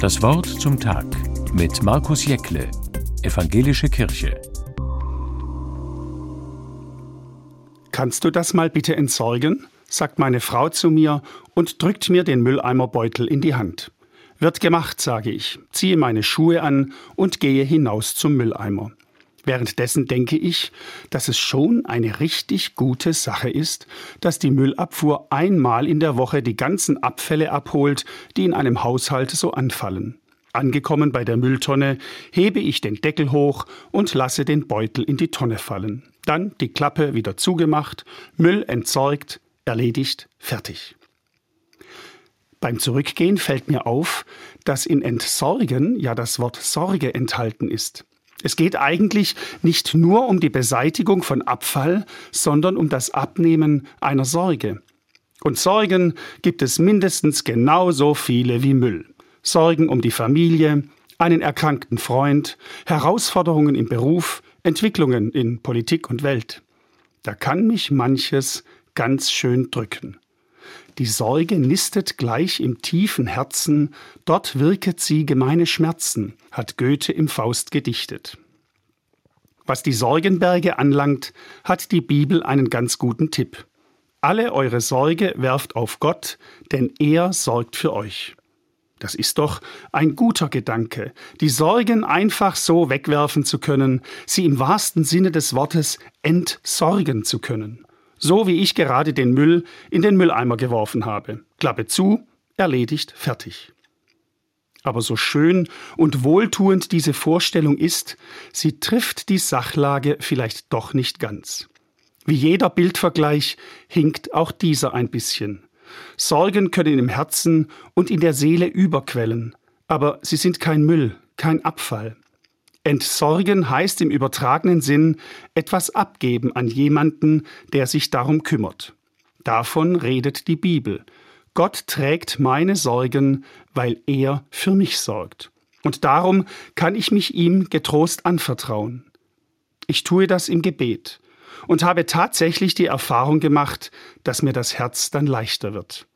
Das Wort zum Tag mit Markus Jäckle, Evangelische Kirche. Kannst du das mal bitte entsorgen? sagt meine Frau zu mir und drückt mir den Mülleimerbeutel in die Hand. Wird gemacht, sage ich, ziehe meine Schuhe an und gehe hinaus zum Mülleimer. Währenddessen denke ich, dass es schon eine richtig gute Sache ist, dass die Müllabfuhr einmal in der Woche die ganzen Abfälle abholt, die in einem Haushalt so anfallen. Angekommen bei der Mülltonne hebe ich den Deckel hoch und lasse den Beutel in die Tonne fallen. Dann die Klappe wieder zugemacht, Müll entsorgt, erledigt, fertig. Beim Zurückgehen fällt mir auf, dass in Entsorgen ja das Wort Sorge enthalten ist. Es geht eigentlich nicht nur um die Beseitigung von Abfall, sondern um das Abnehmen einer Sorge. Und Sorgen gibt es mindestens genauso viele wie Müll. Sorgen um die Familie, einen erkrankten Freund, Herausforderungen im Beruf, Entwicklungen in Politik und Welt. Da kann mich manches ganz schön drücken. Die Sorge nistet gleich im tiefen Herzen, dort wirket sie gemeine Schmerzen, hat Goethe im Faust gedichtet. Was die Sorgenberge anlangt, hat die Bibel einen ganz guten Tipp. Alle eure Sorge werft auf Gott, denn er sorgt für euch. Das ist doch ein guter Gedanke, die Sorgen einfach so wegwerfen zu können, sie im wahrsten Sinne des Wortes entsorgen zu können so wie ich gerade den Müll in den Mülleimer geworfen habe. Klappe zu, erledigt, fertig. Aber so schön und wohltuend diese Vorstellung ist, sie trifft die Sachlage vielleicht doch nicht ganz. Wie jeder Bildvergleich hinkt auch dieser ein bisschen. Sorgen können im Herzen und in der Seele überquellen, aber sie sind kein Müll, kein Abfall. Entsorgen heißt im übertragenen Sinn etwas abgeben an jemanden, der sich darum kümmert. Davon redet die Bibel. Gott trägt meine Sorgen, weil er für mich sorgt. Und darum kann ich mich ihm getrost anvertrauen. Ich tue das im Gebet und habe tatsächlich die Erfahrung gemacht, dass mir das Herz dann leichter wird.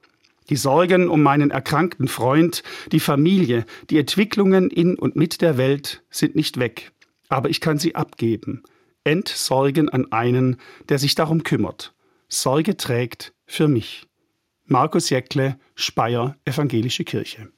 Die Sorgen um meinen erkrankten Freund, die Familie, die Entwicklungen in und mit der Welt sind nicht weg, aber ich kann sie abgeben, entsorgen an einen, der sich darum kümmert, Sorge trägt für mich. Markus Jäckle, Speyer, Evangelische Kirche.